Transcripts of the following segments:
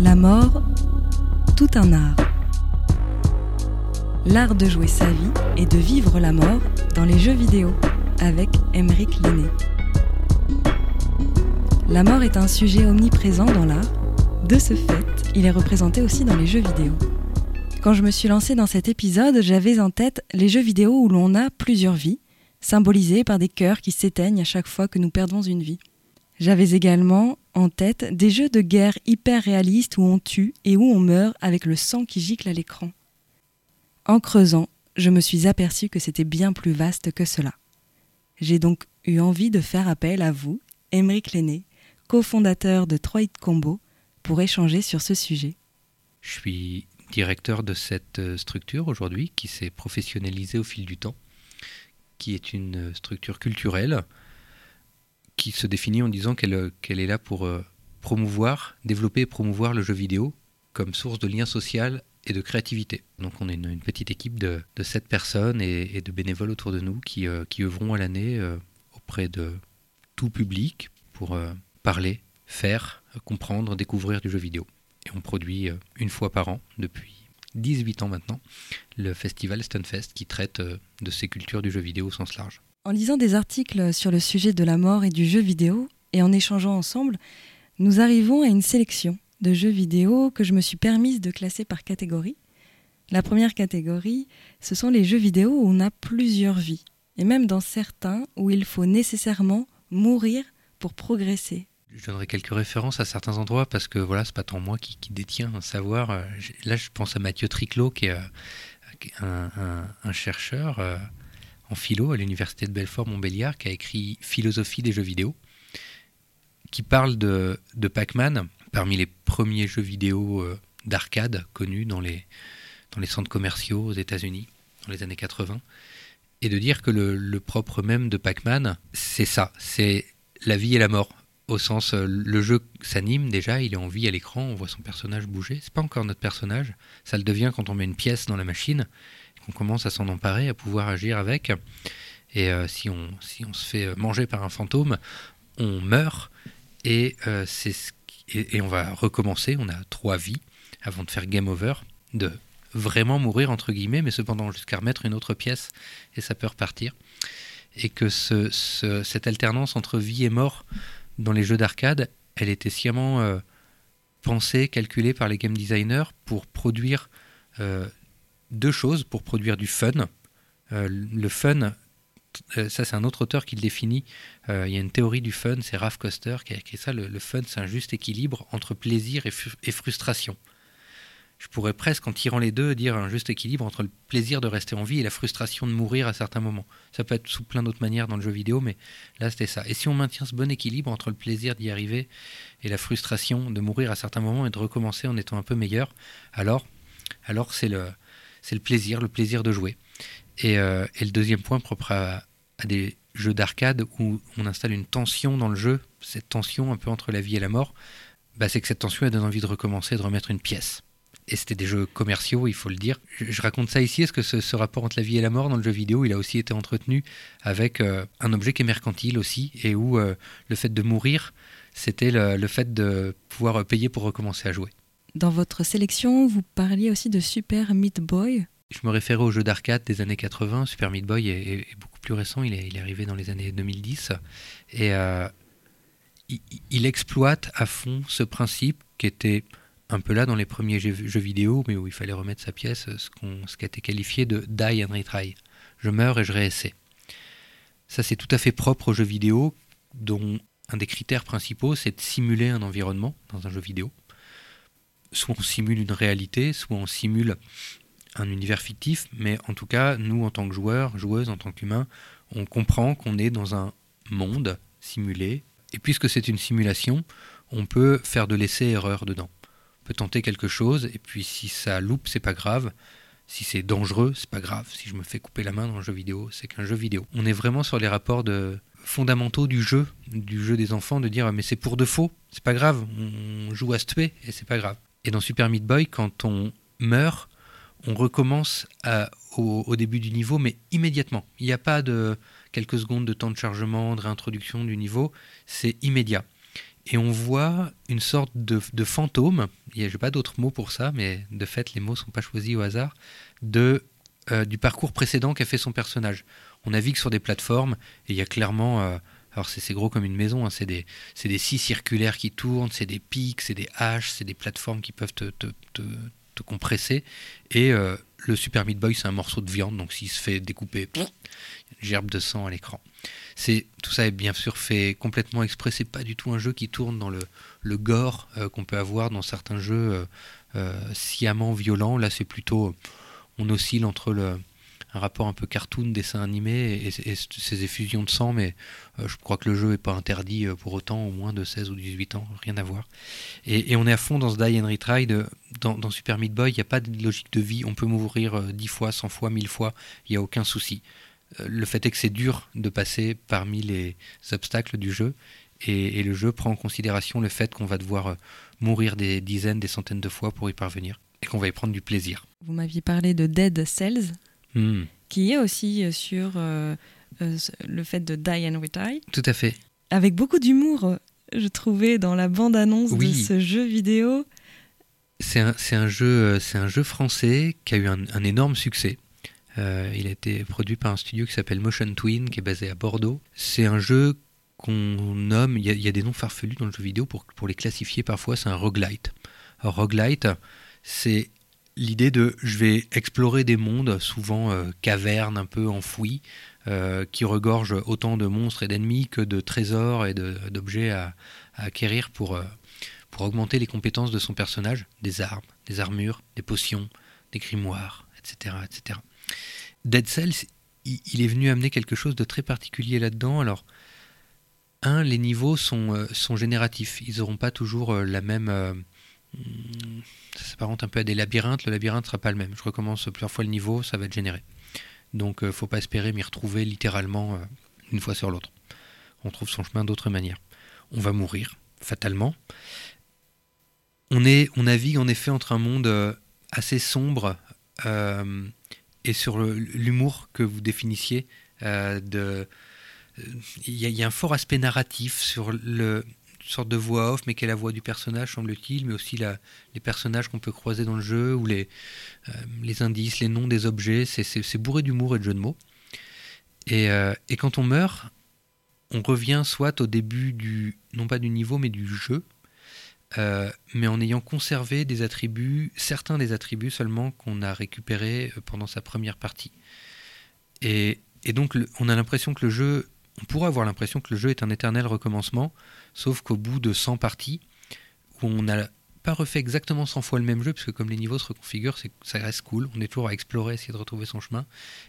La mort, tout un art. L'art de jouer sa vie et de vivre la mort dans les jeux vidéo avec Émeric Lenné. La mort est un sujet omniprésent dans l'art. De ce fait, il est représenté aussi dans les jeux vidéo. Quand je me suis lancée dans cet épisode, j'avais en tête les jeux vidéo où l'on a plusieurs vies, symbolisées par des cœurs qui s'éteignent à chaque fois que nous perdons une vie. J'avais également en tête des jeux de guerre hyper réalistes où on tue et où on meurt avec le sang qui gicle à l'écran. En creusant, je me suis aperçu que c'était bien plus vaste que cela. J'ai donc eu envie de faire appel à vous, Émeric Lenné, cofondateur de Troid Combo, pour échanger sur ce sujet. Je suis directeur de cette euh, structure aujourd'hui qui s'est professionnalisée au fil du temps, qui est une structure culturelle qui se définit en disant qu'elle euh, est là pour euh, promouvoir, développer et promouvoir le jeu vidéo comme source de lien social et de créativité. Donc on est une, petite équipe de, de 7 personnes et, de bénévoles autour de nous qui, qui œuvront à l'année auprès de tout public pour parler, faire, comprendre, découvrir du jeu vidéo. Et on produit euh, une fois par an depuis 18 ans maintenant le festival Stunfest qui traite euh, de ces cultures du jeu vidéo au sens large. En lisant des articles sur le sujet de la mort et du jeu vidéo et en échangeant ensemble, nous arrivons à une sélection de jeux vidéo que je me suis permise de classer par catégorie. La première catégorie, ce sont les jeux vidéo où on a plusieurs vies, et même dans certains où il faut nécessairement mourir pour progresser, je donnerai quelques références à certains endroits parce que voilà, c'est pas tant moi qui, détient un savoir. Euh, là, je pense à Mathieu Triclot, qui est euh, un, chercheur euh, en philo à l'université de Belfort-Montbéliard, qui a écrit Philosophie des jeux vidéo, qui parle de, Pac-Man, parmi les premiers jeux vidéo d'arcade connus dans les, centres commerciaux aux États-Unis dans les années 80, et de dire que le propre même de Pac-Man, c'est ça, c'est la vie et la mort au sens euh, le jeu s'anime déjà, il est en vie à l'écran, on voit son personnage bouger. C'est pas encore notre personnage, ça le devient quand on met une pièce dans la machine, qu'on commence à s'en emparer, à pouvoir agir avec. Et euh, si, on, se fait manger par un fantôme, on meurt et, euh, et, on va recommencer. On a trois vies avant de faire game over, de vraiment mourir entre guillemets, mais cependant jusqu'à remettre une autre pièce et ça peut repartir. Et que ce, cette alternance entre vie et mort dans les jeux d'arcade, elle était sciemment euh, pensée, calculée par les game designers pour produire deux choses, pour produire du fun. Euh, le fun, ça c'est un autre auteur qui le définit, il y a une théorie du fun, c'est Ralph Coster qui a écrit ça, le, fun c'est un juste équilibre entre plaisir et frustration je pourrais presque, en tirant les deux, dire un juste équilibre entre le plaisir de rester en vie et la frustration de mourir à certains moments. Ça peut être sous plein d'autres manières dans le jeu vidéo, mais là c'était ça. Et si on maintient ce bon équilibre entre le plaisir d'y arriver et la frustration de mourir à certains moments et de recommencer en étant un peu meilleur, alors, alors c'est le, c'est le plaisir, le plaisir de jouer. Et, euh, le deuxième point propre à, des jeux d'arcade où on installe une tension dans le jeu, cette tension un peu entre la vie et la mort, bah, c'est que cette tension elle donne envie de recommencer, de remettre une pièce et c'était des jeux commerciaux, il faut le dire. Je, raconte ça ici, est-ce que ce, rapport entre la vie et la mort dans le jeu vidéo, il a aussi été entretenu avec euh, un objet qui est mercantile aussi, et où euh, le fait de mourir, c'était le, fait de pouvoir payer pour recommencer à jouer. Dans votre sélection, vous parliez aussi de Super Meat Boy. Je me référais au jeu d'arcade des années 80. Super Meat Boy est, beaucoup plus récent, il est, arrivé dans les années 2010. Et euh, il exploite à fond ce principe qui était un peu là dans les premiers jeux, vidéo, mais où il fallait remettre sa pièce, ce, ce qui a été qualifié de die and retry. Je meurs et je réessaie. Ça, c'est tout à fait propre aux jeux vidéo, dont un des critères principaux, c'est de simuler un environnement dans un jeu vidéo. Soit on simule une réalité, soit on simule un univers fictif, mais en tout cas, nous, en tant que joueurs, joueuses, en tant qu'humains, on comprend qu'on est dans un monde simulé, et puisque c'est une simulation, on peut faire de l'essai-erreur dedans tenter quelque chose, et puis si ça loupe, c'est pas grave. Si c'est dangereux, c'est pas grave. Si je me fais couper la main dans un jeu vidéo, c'est qu'un jeu vidéo. On est vraiment sur les rapports fondamentaux du jeu, du jeu des enfants, de dire mais c'est pour de faux, c'est pas grave, on joue à se tuer et c'est pas grave. Et dans Super Meat Boy, quand on meurt, on recommence au, début du niveau, mais immédiatement. Il n'y a pas de quelques secondes de temps de chargement, de réintroduction du niveau, c'est immédiat. et on voit une sorte de, fantôme, je n'ai pas d'autres mots pour ça, mais de fait les mots ne sont pas choisis au hasard, de, euh, du parcours précédent qu'a fait son personnage. On navigue sur des plateformes et il y a clairement... Euh, alors c'est gros comme une maison, hein, c'est des, des scies circulaires qui tournent, c'est des pics, c'est des haches, c'est des plateformes qui peuvent te, te, compresser. Et euh, le Super Meat Boy, c'est un morceau de viande, donc s'il se fait découper, une gerbe de sang à l'écran. C'est tout ça est bien sûr fait complètement exprès. C'est pas du tout un jeu qui tourne dans le, gore euh, qu'on peut avoir dans certains jeux euh, sciemment violents. Là, c'est plutôt on oscille entre le un rapport un peu cartoon, dessin animé et, ces effusions de sang, mais je crois que le jeu n'est pas interdit pour autant, au moins de 16 ou 18 ans, rien à voir. Et, on est à fond dans ce Die and Retry. dans, dans, Super Meat Boy, il n'y a pas de logique de vie, on peut mourir 10 fois, 100 fois, 1000 fois, il n'y a aucun souci. Euh, le fait est que c'est dur de passer parmi les obstacles du jeu et, le jeu prend en considération le fait qu'on va devoir euh, mourir des dizaines, des centaines de fois pour y parvenir et qu'on va y prendre du plaisir. Vous m'aviez parlé de Dead Cells, hmm. qui est aussi euh, sur le fait de Die and Retire. Tout à fait. Avec beaucoup d'humour, je trouvais, dans la bande-annonce de ce jeu vidéo. C'est un, un, jeu, un jeu français qui a eu un énorme succès. Euh, il a été produit par un studio qui s'appelle Motion Twin, qui est basé à Bordeaux. C'est un jeu qu'on nomme, il y, a, des noms farfelus dans le jeu vidéo pour, pour les classifier parfois, c'est un roguelite. Un roguelite, c'est l'idée de je vais explorer des mondes, souvent euh, cavernes un peu enfouies, euh, qui regorgent autant de monstres et d'ennemis que de trésors et d'objets à, acquérir pour, pour augmenter les compétences de son personnage, des armes, des armures, des potions, des grimoires, etc. etc. Dead Cells, il, est venu amener quelque chose de très particulier là-dedans. Alors, un, les niveaux sont, euh, sont génératifs. Ils n'auront pas toujours euh, la même. Euh, ça s'apparente un peu à des labyrinthes. Le labyrinthe sera pas le même. Je recommence plusieurs fois le niveau, ça va être généré. Donc, ne faut pas espérer m'y retrouver littéralement une fois sur l'autre. On trouve son chemin d'autre manière. On va mourir, fatalement. On, est, on navigue en effet entre un monde assez sombre, et sur l'humour que vous définissiez. Euh, il y, a un fort aspect narratif sur le sorte de voix off, mais qui est la voix du personnage, semble-t-il, mais aussi les personnages qu'on peut croiser dans le jeu, ou les, euh, indices, les noms des objets. C'est bourré d'humour et de jeux de mots. Et, euh, et, quand on meurt, on revient soit au début du, non pas du niveau, mais du jeu, euh, mais en ayant conservé des attributs, certains des attributs seulement qu'on a récupérés pendant sa première partie. Et, donc on a l'impression que le jeu, on pourrait avoir l'impression que le jeu est un éternel recommencement, sauf qu'au bout de 100 parties, où on n'a pas refait exactement 100 fois le même jeu, puisque comme les niveaux se reconfigurent, ça reste cool, on est toujours à explorer, essayer de retrouver son chemin,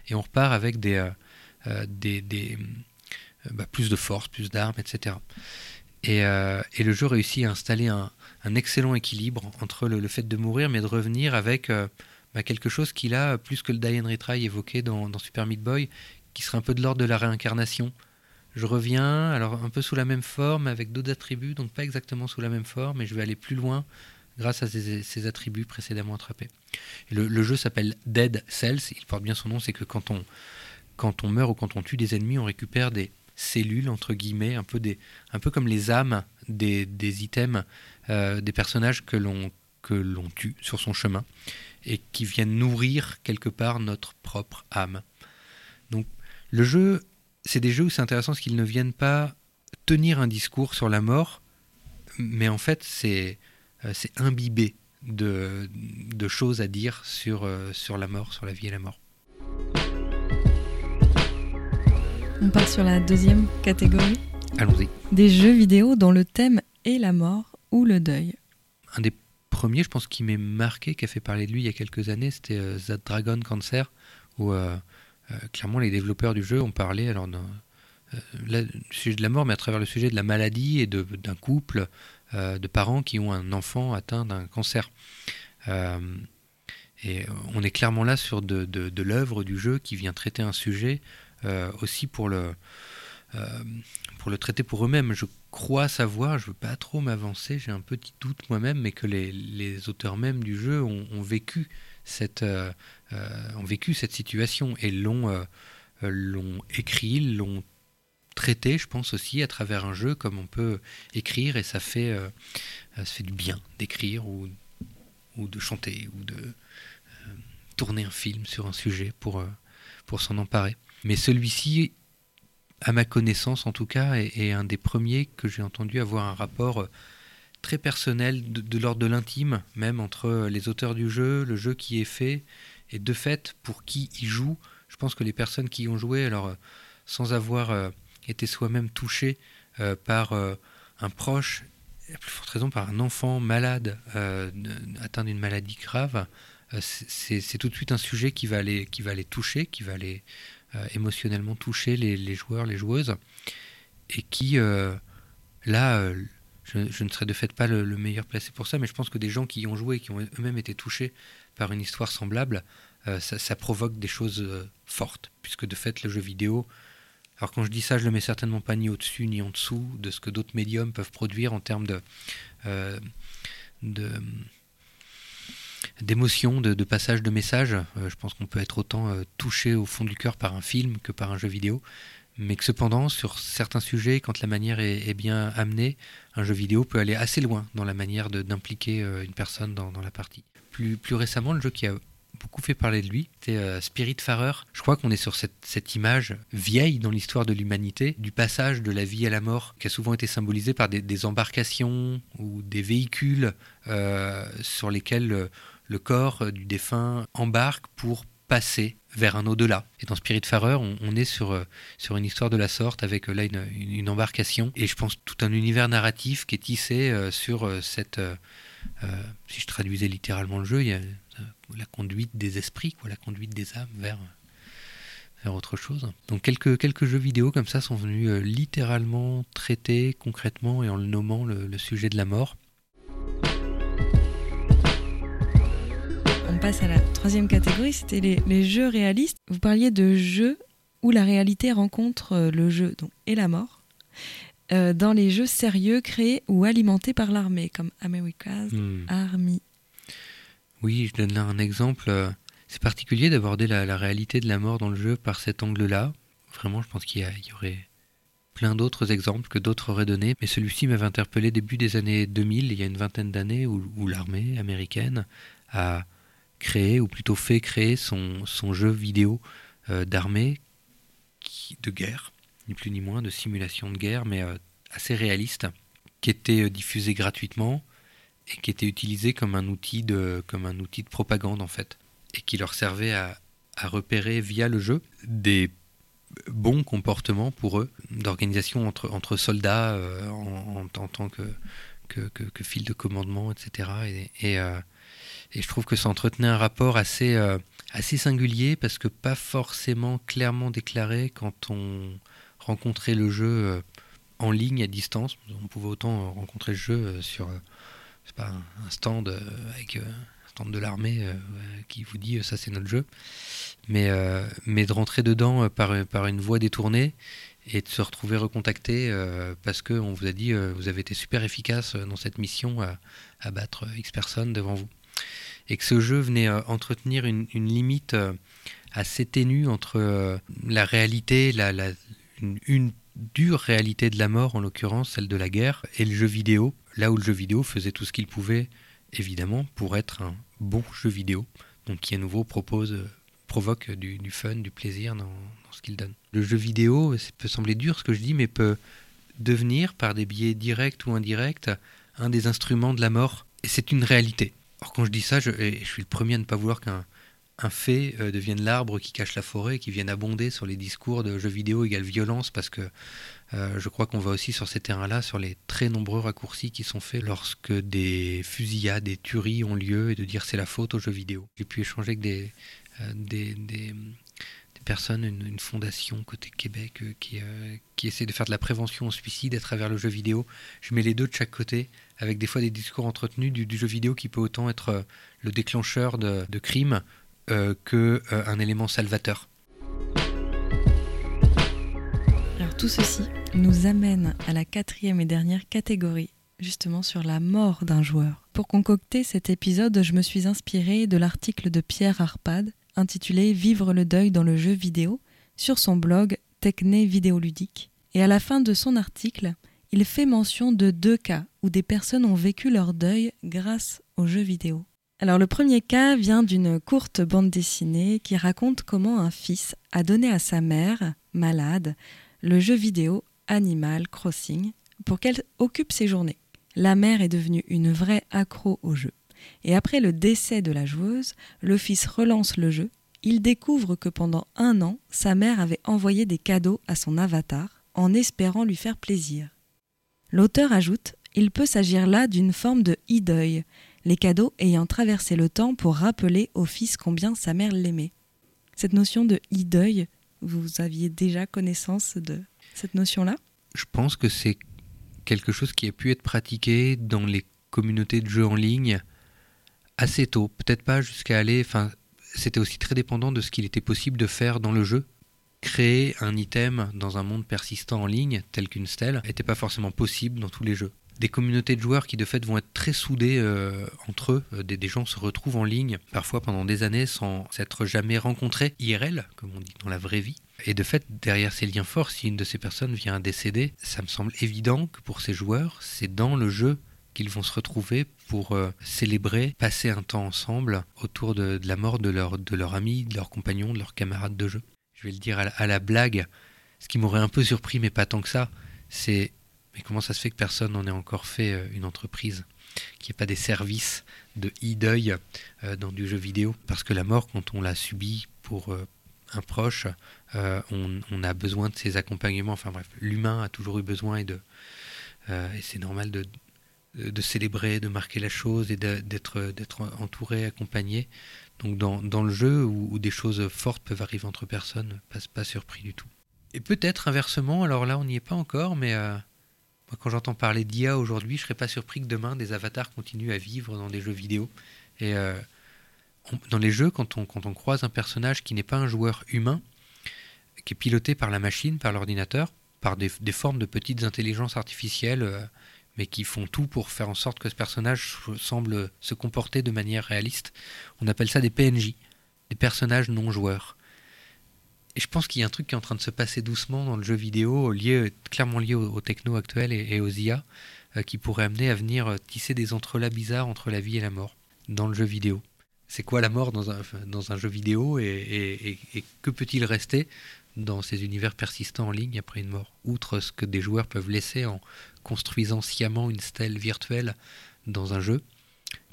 et on repart avec des, euh, des, bah, plus de force, plus d'armes, etc. Euh, et, le jeu réussit à installer un, excellent équilibre entre le, fait de mourir, mais de revenir avec euh, bah, quelque chose qu'il a, plus que le Die and Retry évoqué dans, Super Meat Boy, qui serait un peu de l'ordre de la réincarnation. Je reviens, alors un peu sous la même forme, avec d'autres attributs, donc pas exactement sous la même forme, mais je vais aller plus loin grâce à ces, attributs précédemment attrapés. le, jeu s'appelle Dead Cells, il porte bien son nom, c'est que quand on, quand on meurt ou quand on tue des ennemis, on récupère des, cellules, entre guillemets, un peu, des, un peu comme les âmes des, des items, euh, des personnages que l'on, que l'on tue sur son chemin, et qui viennent nourrir quelque part notre propre âme. Donc le jeu, c'est des jeux où c'est intéressant parce qu'ils ne viennent pas tenir un discours sur la mort, mais en fait c'est, euh, imbibé de, de, choses à dire sur, euh, sur la mort, sur la vie et la mort. On part sur la deuxième catégorie. Allons-y. Des jeux vidéo dont le thème est la mort ou le deuil. Un des premiers, je pense, qui m'est marqué, qui a fait parler de lui il y a quelques années, c'était euh, That Dragon Cancer, où euh, clairement les développeurs du jeu ont parlé alors du sujet de la mort, mais à travers le sujet de la maladie et d'un couple de parents qui ont un enfant atteint d'un cancer. et on est clairement là sur de, de l'œuvre du jeu qui vient traiter un sujet euh, aussi pour le, euh, pour le traiter pour eux-mêmes. Je crois savoir, je ne veux pas trop m'avancer, j'ai un petit doute moi-même, mais que les, les auteurs même du jeu ont, vécu cette, euh, ont vécu cette situation et l'ont l'ont écrit, l'ont traiter, je pense aussi, à travers un jeu, comme on peut écrire, et ça fait, ça fait du bien d'écrire ou, ou de chanter ou de tourner un film sur un sujet pour, pour s'en emparer. Mais celui-ci, à ma connaissance en tout cas, est, un des premiers que j'ai entendu avoir un rapport très personnel de, l'ordre de l'intime, même entre les auteurs du jeu, le jeu qui est fait, et de fait, pour qui y joue, je pense que les personnes qui y ont joué, alors sans avoir euh, été soi-même touché euh, par euh, un proche, à plus forte raison par un enfant malade, atteint d'une maladie grave, c'est tout de suite un sujet qui va les, qui va les toucher, qui va les émotionnellement toucher les, joueurs, les joueuses, et qui, là, je, ne serais de fait pas le, meilleur placé pour ça, mais je pense que des gens qui y ont joué, qui ont eux-mêmes été touchés par une histoire semblable, euh, ça, provoque des choses euh, fortes, puisque de fait le jeu vidéo, alors quand je dis ça, je le mets certainement pas ni au-dessus ni en dessous de ce que d'autres médiums peuvent produire en termes de, euh, d'émotion, de, passage de messages. je pense qu'on peut être autant touché au fond du cœur par un film que par un jeu vidéo mais que cependant, sur certains sujets, quand la manière est, bien amenée, un jeu vidéo peut aller assez loin dans la manière d'impliquer euh, une personne dans, la partie. Plus, récemment, le jeu qui a beaucoup fait parler de lui, c'était euh, Spirit Farer. Je crois qu'on est sur cette, image vieille dans l'histoire de l'humanité, du passage de la vie à la mort, qui a souvent été symbolisé par des, embarcations ou des véhicules euh, sur lesquels le, le corps du défunt embarque pour passer vers un au-delà. Et dans Spiritfarer, on, on est sur, euh, sur une histoire de la sorte avec euh, là une, embarcation et je pense tout un univers narratif qui est tissé euh, sur cette. si je traduisais littéralement le jeu, il y a la conduite des esprits, quoi, la conduite des âmes vers, vers autre chose. Donc quelques, quelques jeux vidéo comme ça sont venus littéralement traiter concrètement et en le nommant le sujet de la mort. Passe à la troisième catégorie, c'était les, jeux réalistes. Vous parliez de jeux où la réalité rencontre euh, le jeu donc, et la mort. Euh, dans les jeux sérieux créés ou alimentés par l'armée, comme America's hmm. Army. Oui, je donne là un exemple. C'est particulier d'aborder la, réalité de la mort dans le jeu par cet angle-là. Vraiment, je pense qu'il y, y, aurait plein d'autres exemples que d'autres auraient donnés, mais celui-ci m'avait interpellé début des années 2000, il y a une vingtaine d'années, où l'armée américaine a créé, ou plutôt fait créer son, son jeu vidéo euh, d'armée de guerre, ni plus ni moins, de simulation de guerre, mais euh, assez réaliste, qui était euh, diffusé gratuitement et qui était utilisé comme un outil de, comme un outil de propagande en fait, et qui leur servait à, à repérer via le jeu des bons comportements pour eux, d'organisation entre, entre soldats en, en, tant que, que, que, fil de commandement, etc. Et, et, et je trouve que ça entretenait un rapport assez, euh, assez singulier parce que pas forcément clairement déclaré quand on rencontrait le jeu euh, en ligne à distance. On pouvait autant rencontrer le jeu euh, sur pas, un stand avec un stand de l'armée qui vous dit ça c'est notre jeu, mais, mais de rentrer dedans par, par une voie détournée et de se retrouver recontacté parce qu'on vous a dit vous avez été super efficace dans cette mission à, à battre X personnes devant vous et que ce jeu venait euh, entretenir une, limite euh, assez ténue entre euh, la réalité, la, une, dure réalité de la mort, en l'occurrence celle de la guerre, et le jeu vidéo, là où le jeu vidéo faisait tout ce qu'il pouvait, évidemment, pour être un bon jeu vidéo, donc qui à nouveau propose, provoque du, fun, du plaisir dans, dans ce qu'il donne. Le jeu vidéo, ça peut sembler dur ce que je dis, mais peut devenir, par des biais directs ou indirects, un des instruments de la mort. Et c'est une réalité. Alors quand je dis ça, je, suis le premier à ne pas vouloir qu'un un fait euh, devienne l'arbre qui cache la forêt, qui vienne abonder sur les discours de jeux vidéo égale violence, parce que euh, je crois qu'on va aussi sur ces terrains-là, sur les très nombreux raccourcis qui sont faits lorsque des fusillades, des tueries ont lieu, et de dire c'est la faute aux jeux vidéo. J'ai pu échanger avec des, euh, personnes, une, fondation côté Québec qui, qui essaie de faire de la prévention au suicide à travers le jeu vidéo. Je mets les deux de chaque côté avec des fois des discours entretenus du, jeu vidéo qui peut autant être euh, le déclencheur de, de crimes euh, que euh, un élément salvateur. Alors tout ceci nous amène à la quatrième et dernière catégorie, justement sur la mort d'un joueur. Pour concocter cet épisode, je me suis inspiré de l'article de Pierre Arpad intitulé Vivre le deuil dans le jeu vidéo sur son blog Techné Vidéoludique Et à la fin de son article, il fait mention de deux cas où des personnes ont vécu leur deuil grâce aux jeux vidéo. Alors le premier cas vient d'une courte bande dessinée qui raconte comment un fils a donné à sa mère, malade, le jeu vidéo Animal Crossing pour qu'elle occupe ses journées. La mère est devenue une vraie accro au jeu. Et après le décès de la joueuse, le fils relance le jeu. Il découvre que pendant un an, sa mère avait envoyé des cadeaux à son avatar en espérant lui faire plaisir. L'auteur ajoute Il peut s'agir là d'une forme de ideuil, les cadeaux ayant traversé le temps pour rappeler au fils combien sa mère l'aimait. Cette notion de ideuil, vous aviez déjà connaissance de cette notion-là? Je pense que c'est quelque chose qui a pu être pratiqué dans les communautés de jeux en ligne assez tôt. Peut-être pas jusqu'à aller. Enfin, c'était aussi très dépendant de ce qu'il était possible de faire dans le jeu. Créer un item dans un monde persistant en ligne, tel qu'une stèle, n'était pas forcément possible dans tous les jeux des communautés de joueurs qui de fait vont être très soudées euh, entre eux. Euh, des, gens se retrouvent en ligne, parfois pendant des années, sans s'être jamais rencontrés IRL, comme on dit dans la vraie vie. Et de fait, derrière ces liens forts, si une de ces personnes vient décéder, ça me semble évident que pour ces joueurs, c'est dans le jeu qu'ils vont se retrouver pour euh, célébrer, passer un temps ensemble autour de, la mort de leur, ami, de leur compagnon, de leur camarade de jeu. Je vais le dire à la blague, ce qui m'aurait un peu surpris, mais pas tant que ça, c'est mais comment ça se fait que personne n'en ait encore fait euh, une entreprise Qu'il n'y ait pas des services de e-deuil euh, dans du jeu vidéo? Parce que la mort, quand on l'a subie pour un proche, on, a besoin de ses accompagnements. Enfin bref, l'humain a toujours eu besoin et et c'est normal de, de célébrer, de marquer la chose et d'être entouré, accompagné. Donc dans, le jeu où, des choses fortes peuvent arriver entre personnes, pas, pas surpris du tout. Et peut-être inversement, alors là on n'y est pas encore, mais quand j'entends parler d'IA aujourd'hui, je serais pas surpris que demain, des avatars continuent à vivre dans des jeux vidéo. Et euh, dans les jeux, quand on, croise un personnage qui n'est pas un joueur humain, qui est piloté par la machine, par l'ordinateur, par des, formes de petites intelligences artificielles, euh, mais qui font tout pour faire en sorte que ce personnage semble se comporter de manière réaliste, on appelle ça des PNJ, des personnages non joueurs. Et je pense qu'il y a un truc qui est en train de se passer doucement dans le jeu vidéo, lié, clairement lié aux, techno actuels et, aux IA, euh, qui pourrait amener à venir euh, tisser des entrelacs bizarres entre la vie et la mort dans le jeu vidéo. C'est quoi la mort dans un, dans un jeu vidéo et, que peut-il rester dans ces univers persistants en ligne après une mort. Outre ce que des joueurs peuvent laisser en construisant sciemment une stèle virtuelle dans un jeu,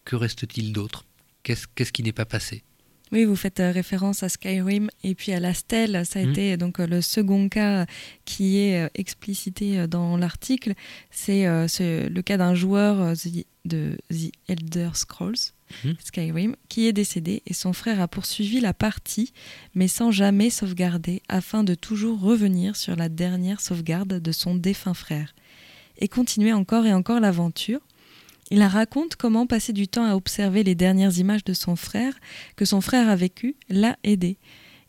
que reste-t-il d'autre? Qu'est-ce qui n'est pas passé? Oui, vous faites euh, référence à Skyrim et puis à la stèle. Ça a mmh. été donc euh, le second cas qui est euh, explicité dans l'article. C'est le cas d'un joueur de The Elder Scrolls, mmh. Skyrim, qui est décédé et son frère a poursuivi la partie, mais sans jamais sauvegarder, afin de toujours revenir sur la dernière sauvegarde de son défunt frère et continuer encore et encore l'aventure il raconte comment passer du temps à observer les dernières images de son frère, que son frère a vécu, l'a aidé.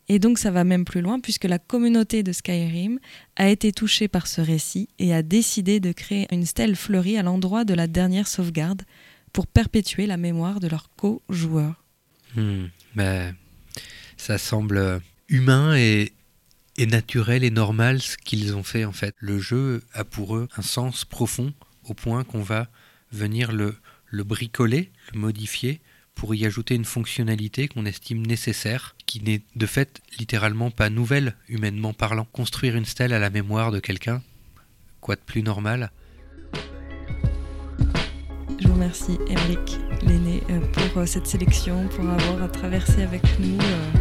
Et donc ça va même plus loin puisque la communauté de Skyrim a été touchée par ce récit et a décidé de créer une stèle fleurie à l'endroit de la dernière sauvegarde pour perpétuer la mémoire de leurs co-joueurs. Hmm, ben, ça semble humain et, et naturel et normal ce qu'ils ont fait en fait. Le jeu a pour eux un sens profond au point qu'on va venir le, le bricoler, le modifier pour y ajouter une fonctionnalité qu'on estime nécessaire, qui n'est de fait littéralement pas nouvelle humainement parlant. Construire une stèle à la mémoire de quelqu'un, quoi de plus normal? Je vous remercie, Eric Lenné, euh, pour euh, cette sélection, pour avoir traversé avec nous euh,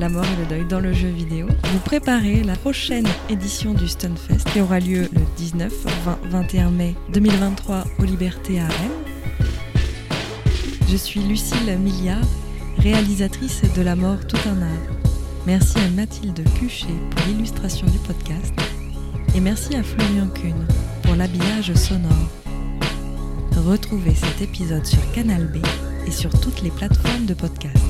la mort et le deuil dans le jeu vidéo. Vous préparez la prochaine édition du Stunfest qui aura lieu le 19, 20, 21 mai 2023 aux Libertés à Rennes. Je suis Lucille Milliard, réalisatrice de La mort tout un art. Merci à Mathilde Cuchet pour l'illustration du podcast et merci à Florian Kuhn pour l'habillage sonore. Retrouvez cet épisode sur Canal B et sur toutes les plateformes de podcast.